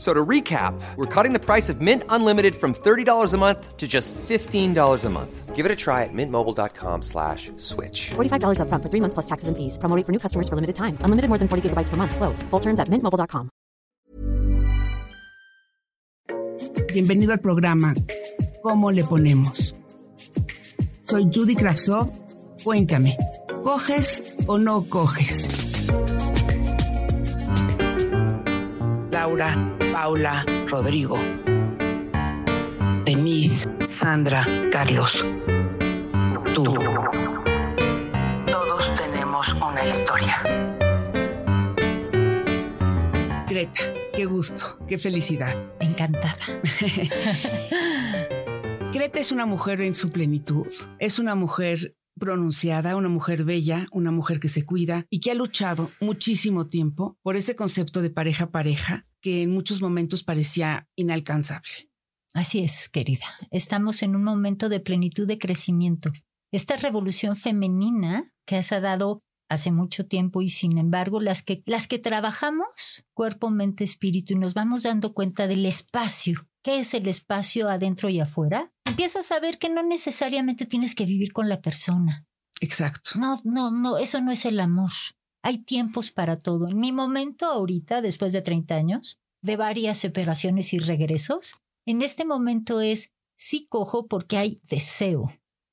F- So to recap, we're cutting the price of Mint Unlimited from $30 a month to just $15 a month. Give it a try at mintmobile.com slash switch. $45 upfront for three months plus taxes and fees. Promo for new customers for limited time. Unlimited more than 40 gigabytes per month. Slows. Full terms at mintmobile.com. Bienvenido al programa ¿Cómo le ponemos? Soy Judy Kravsov. Cuéntame, ¿coges o no coges? Laura, Paula, Rodrigo, Denise, Sandra, Carlos. Tú. Todos tenemos una historia. Greta, qué gusto, qué felicidad. Encantada. Greta es una mujer en su plenitud. Es una mujer pronunciada, una mujer bella, una mujer que se cuida y que ha luchado muchísimo tiempo por ese concepto de pareja-pareja que en muchos momentos parecía inalcanzable. Así es, querida. Estamos en un momento de plenitud de crecimiento. Esta revolución femenina que se ha dado hace mucho tiempo y sin embargo las que, las que trabajamos cuerpo, mente, espíritu y nos vamos dando cuenta del espacio. ¿Qué es el espacio adentro y afuera? Empiezas a ver que no necesariamente tienes que vivir con la persona. Exacto. No, no, no, eso no es el amor. Hay tiempos para todo. En mi momento ahorita, después de 30 años, de varias separaciones y regresos, en este momento es sí cojo porque hay deseo,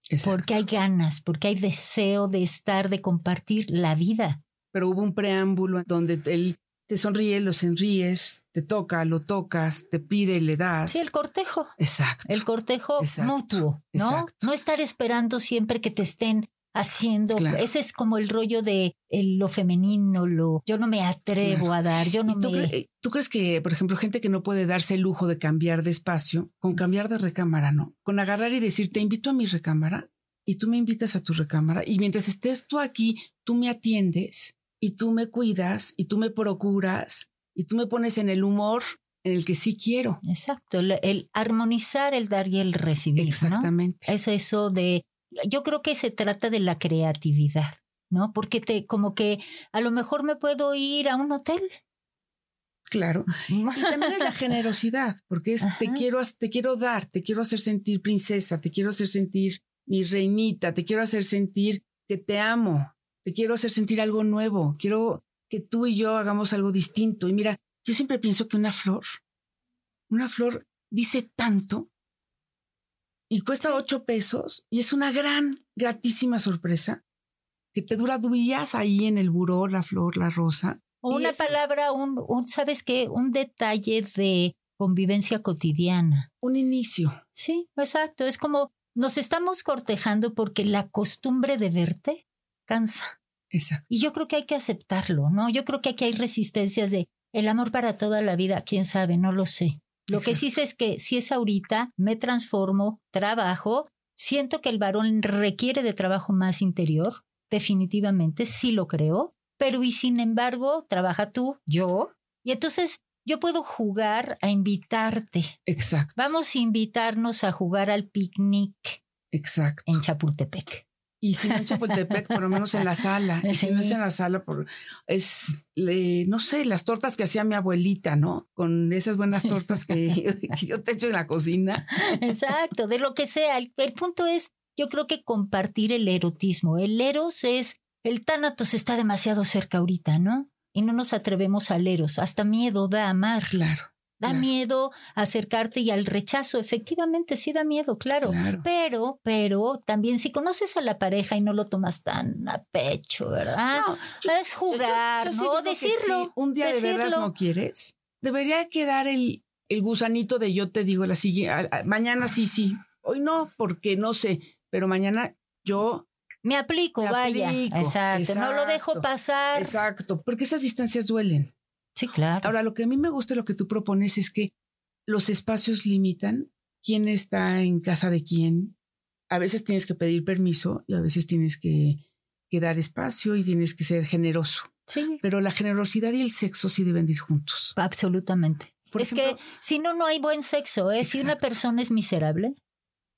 exacto. porque hay ganas, porque hay deseo de estar, de compartir la vida. Pero hubo un preámbulo donde él te sonríe, lo sonríes, te toca, lo tocas, te pide, le das. Sí, el cortejo. Exacto. El cortejo Exacto. mutuo, ¿no? Exacto. No estar esperando siempre que te estén haciendo. Claro. Ese es como el rollo de el- lo femenino, lo yo no me atrevo Claro. a dar, yo no ¿Y tú, me. cre- eh, tú crees que, por ejemplo, gente que no puede darse el lujo de cambiar de espacio, con cambiar de recámara, no? Con agarrar y decir, te invito a mi recámara y tú me invitas a tu recámara y mientras estés tú aquí, tú me atiendes y tú me cuidas y tú me procuras y tú me pones en el humor en el que sí quiero. Exacto, el, el armonizar el dar y el recibir. ¿no? Exactamente. Es eso de. Yo creo que se trata de la creatividad, ¿no? Porque te, como que a lo mejor me puedo ir a un hotel. Claro. Y también es la generosidad, porque es te quiero, te quiero dar, te quiero hacer sentir princesa, te quiero hacer sentir mi reinita, te quiero hacer sentir que te amo, te quiero hacer sentir algo nuevo, quiero que tú y yo hagamos algo distinto. Y mira, yo siempre pienso que una flor, una flor dice tanto y cuesta ocho pesos y es una gran, gratísima sorpresa que te dura días ahí en el buró, la flor, la rosa. O una es- palabra, un, un, ¿sabes qué? Un detalle de convivencia cotidiana. Un inicio. Sí, exacto. Es como nos estamos cortejando porque la costumbre de verte cansa. Exacto. Y yo creo que hay que aceptarlo, ¿no? Yo creo que aquí hay resistencias de el amor para toda la vida, quién sabe, no lo sé. Lo que sí sé es que si es ahorita, me transformo, trabajo, siento que el varón requiere de trabajo más interior, definitivamente, sí lo creo, pero y sin embargo, trabaja tú, yo, y entonces yo puedo jugar a invitarte. Exacto. Vamos a invitarnos a jugar al picnic Exacto. en Chapultepec. Y si no en Chapultepec, por lo menos en la sala. Y si no es en la sala, por, es, le- no sé, las tortas que hacía mi abuelita, ¿no? Con esas buenas tortas que, que yo te echo en la cocina. Exacto, de lo que sea. El, el punto es, yo creo que compartir el erotismo. El eros es, el tánatos está demasiado cerca ahorita, ¿no? Y no nos atrevemos al eros. Hasta miedo da amar. Claro. Da claro. miedo acercarte y al rechazo. Efectivamente, sí da miedo, claro. Claro. Pero, pero también si conoces a la pareja y no lo tomas tan a pecho, ¿verdad? No, yo- es jugar, yo sí ¿no? Decirlo. si un día de decirlo. no quieres, debería quedar el, el gusanito de yo te digo la siguiente, mañana sí, sí. Hoy no, porque no sé, pero mañana yo Me aplico, Me vaya. aplico, Exacto. No lo dejo pasar. Exacto, porque esas distancias duelen. Sí, claro. Ahora, lo que a mí me gusta, lo que tú propones es que los espacios limitan quién está en casa de quién. A veces tienes que pedir permiso y a veces tienes que, que dar espacio y tienes que ser generoso. sí, Pero la generosidad y el sexo sí deben de ir juntos. absolutamente. Por es ejemplo- que si no, no hay buen sexo. ¿eh? Si una persona es miserable,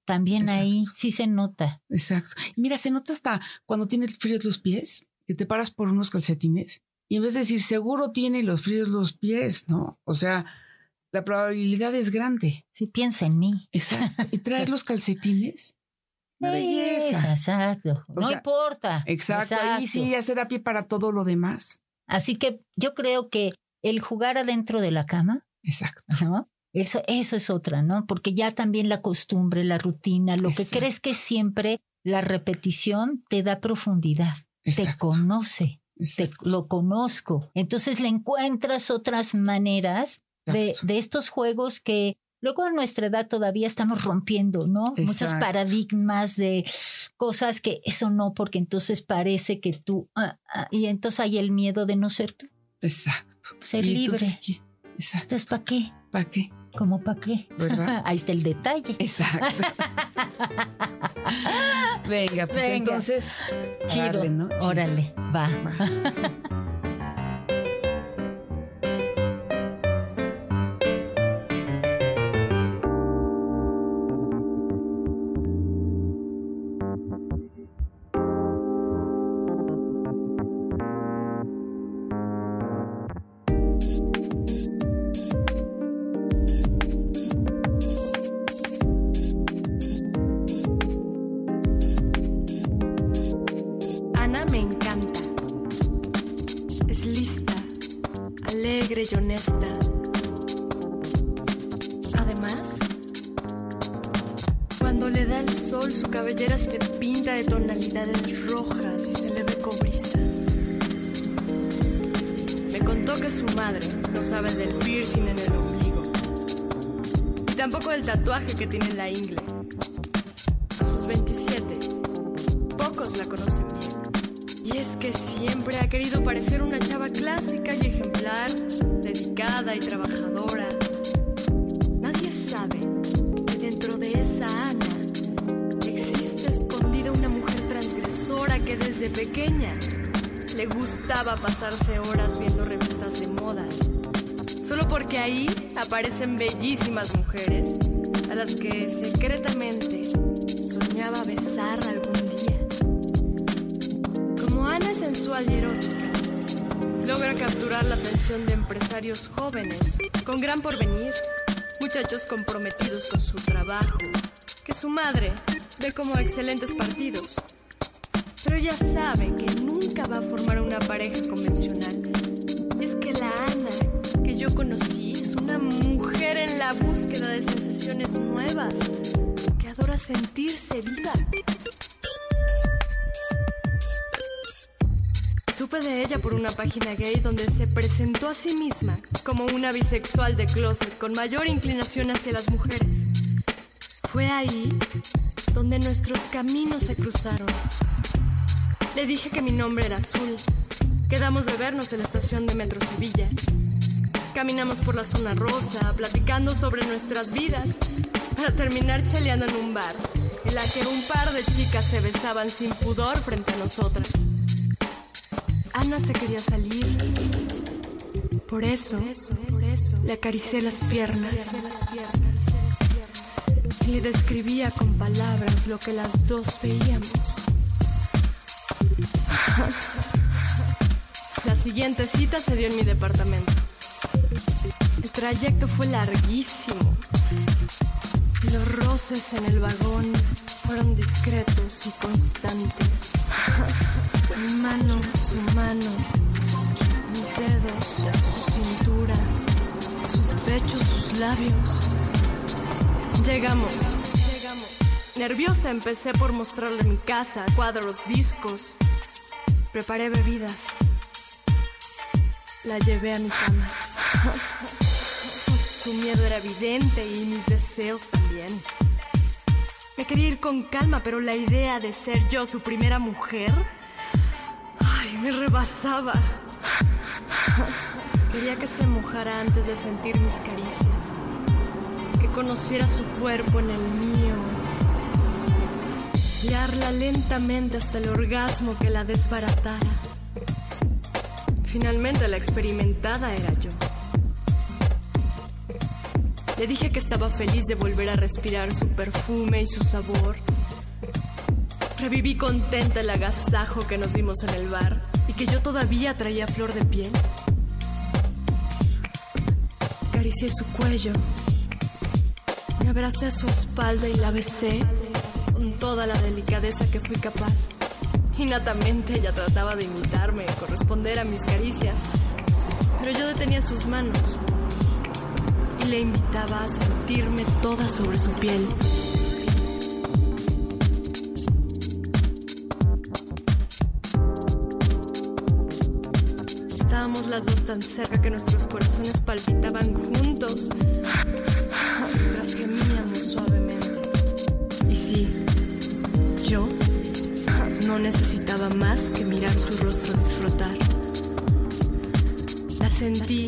también ahí sí se nota. Exacto. Y mira, se nota hasta cuando tienes fríos los pies, que te paras por unos calcetines y en vez de decir seguro tiene los fríos los pies, ¿no? O sea, la probabilidad es grande. Si piensa en mí. Exacto. Y traer los calcetines, una belleza. Exacto. O no sea, importa. Exacto. Ahí sí ya se da pie para todo lo demás. Así que yo creo que el jugar adentro de la cama, Exacto. ¿no? Eso, eso es otra, ¿no? Porque ya también la costumbre, la rutina, lo que Exacto. crees que siempre la repetición te da profundidad, te Exacto. conoce, te lo conozco. Entonces le encuentras otras maneras de, de estos juegos que luego a nuestra edad todavía estamos rompiendo, ¿no? Muchos paradigmas de cosas que eso no, porque entonces parece que tú, ah, ah, y entonces hay el miedo de no ser tú. Exacto. Ser Y libre. entonces, ¿qué? Exacto. ¿Estás para qué? ¿Para qué? ¿Cómo para qué? ¿Verdad? Ahí está el detalle. Exacto. Venga, pues Venga. entonces. Chido. darle, ¿no? Chido. Órale, va. Va. Me encanta. Es lista, alegre y honesta. Además, cuando le da el sol, su cabellera se pinta de tonalidades rojas y se le ve cobriza. Me contó que su madre no sabe del piercing en el ombligo. Y tampoco del tatuaje que tiene en la ingle. A sus 27, pocos la conocen bien. Y es que siempre ha querido parecer una chava clásica y ejemplar, dedicada y trabajadora. Nadie sabe que dentro de esa Ana existe escondida una mujer transgresora que desde pequeña le gustaba pasarse horas viendo revistas de moda. Solo porque ahí aparecen bellísimas mujeres a las que secretamente soñaba besar algún día. Como Ana es sensual y erótica, logra capturar la atención de empresarios jóvenes con gran porvenir, muchachos comprometidos con su trabajo, que su madre ve como excelentes partidos. Pero ella sabe que nunca va a formar una pareja convencional. Y es que la Ana que yo conocí es una mujer en la búsqueda de sensaciones nuevas, que adora sentirse viva. Supe de ella por una página gay donde se presentó a sí misma como una bisexual de closet con mayor inclinación hacia las mujeres. Fue ahí donde nuestros caminos se cruzaron. Le dije que mi nombre era Azul. Quedamos de vernos en la estación de Metro Sevilla. Caminamos por la zona rosa, platicando sobre nuestras vidas, para terminar cheleando en un bar, en la que un par de chicas se besaban sin pudor frente a nosotras. Ana se quería salir. Por eso, le acaricié las piernas. Y le describía con palabras lo que las dos veíamos. La siguiente cita se dio en mi departamento. El trayecto fue larguísimo. Y los roces en el vagón fueron discretos y constantes. Mi mano, su mano, mis dedos, su cintura, sus pechos, sus labios. Llegamos. Nerviosa empecé por mostrarle mi casa, cuadros, discos. Preparé bebidas. La llevé a mi cama. Su miedo era evidente y mis deseos también. Me quería ir con calma, pero la idea de ser yo su primera mujer, me rebasaba. Quería que se mojara antes de sentir mis caricias, que conociera su cuerpo en el mío, guiarla lentamente hasta el orgasmo que la desbaratara. Finalmente la experimentada era yo. Le dije que estaba feliz de volver a respirar su perfume y su sabor. Reviví contenta el agasajo que nos dimos en el bar y que yo todavía traía flor de piel. Acaricié su cuello, me abracé a su espalda y la besé con toda la delicadeza que fui capaz. Innatamente ella trataba de imitarme, corresponder a mis caricias, pero yo detenía sus manos y le invitaba a sentirme toda sobre su piel. Las dos tan cerca que nuestros corazones palpitaban juntos mientras gemíamos suavemente. Y sí, yo no necesitaba más que mirar su rostro disfrutar. La sentí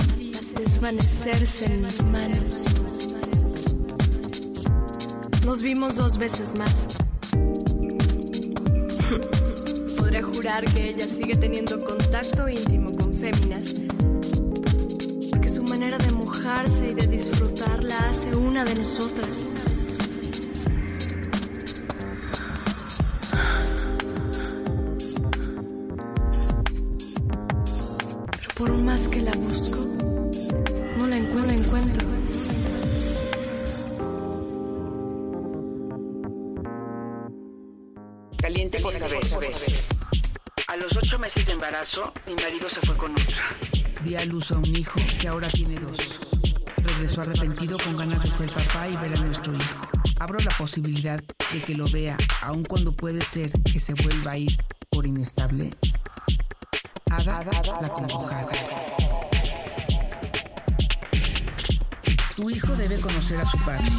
desvanecerse en mis manos. Nos vimos dos veces más. Podré jurar que ella sigue teniendo contacto íntimo Porque su manera de mojarse y de disfrutar la hace una de nosotras. Pero por más que la busco, meses de embarazo, mi marido se fue con otra. Di a luz a un hijo que ahora tiene dos. Regresó arrepentido con ganas de ser papá y ver a nuestro hijo. Abro la posibilidad de que lo vea, aun cuando puede ser que se vuelva a ir por inestable. Ada la congojada. Tu hijo debe conocer a su padre.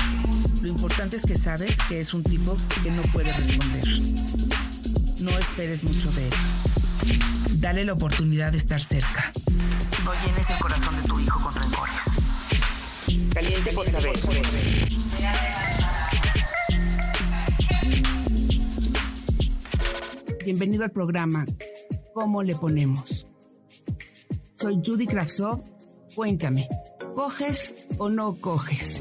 Lo importante es que sabes que es un tipo que no puede responder. No esperes mucho de él. Dale la oportunidad de estar cerca. No llenes el corazón de tu hijo con rencores. Caliente por saber. Bienvenido al programa ¿Cómo le ponemos? Soy Judy Kravsov. Cuéntame, ¿coges o no coges?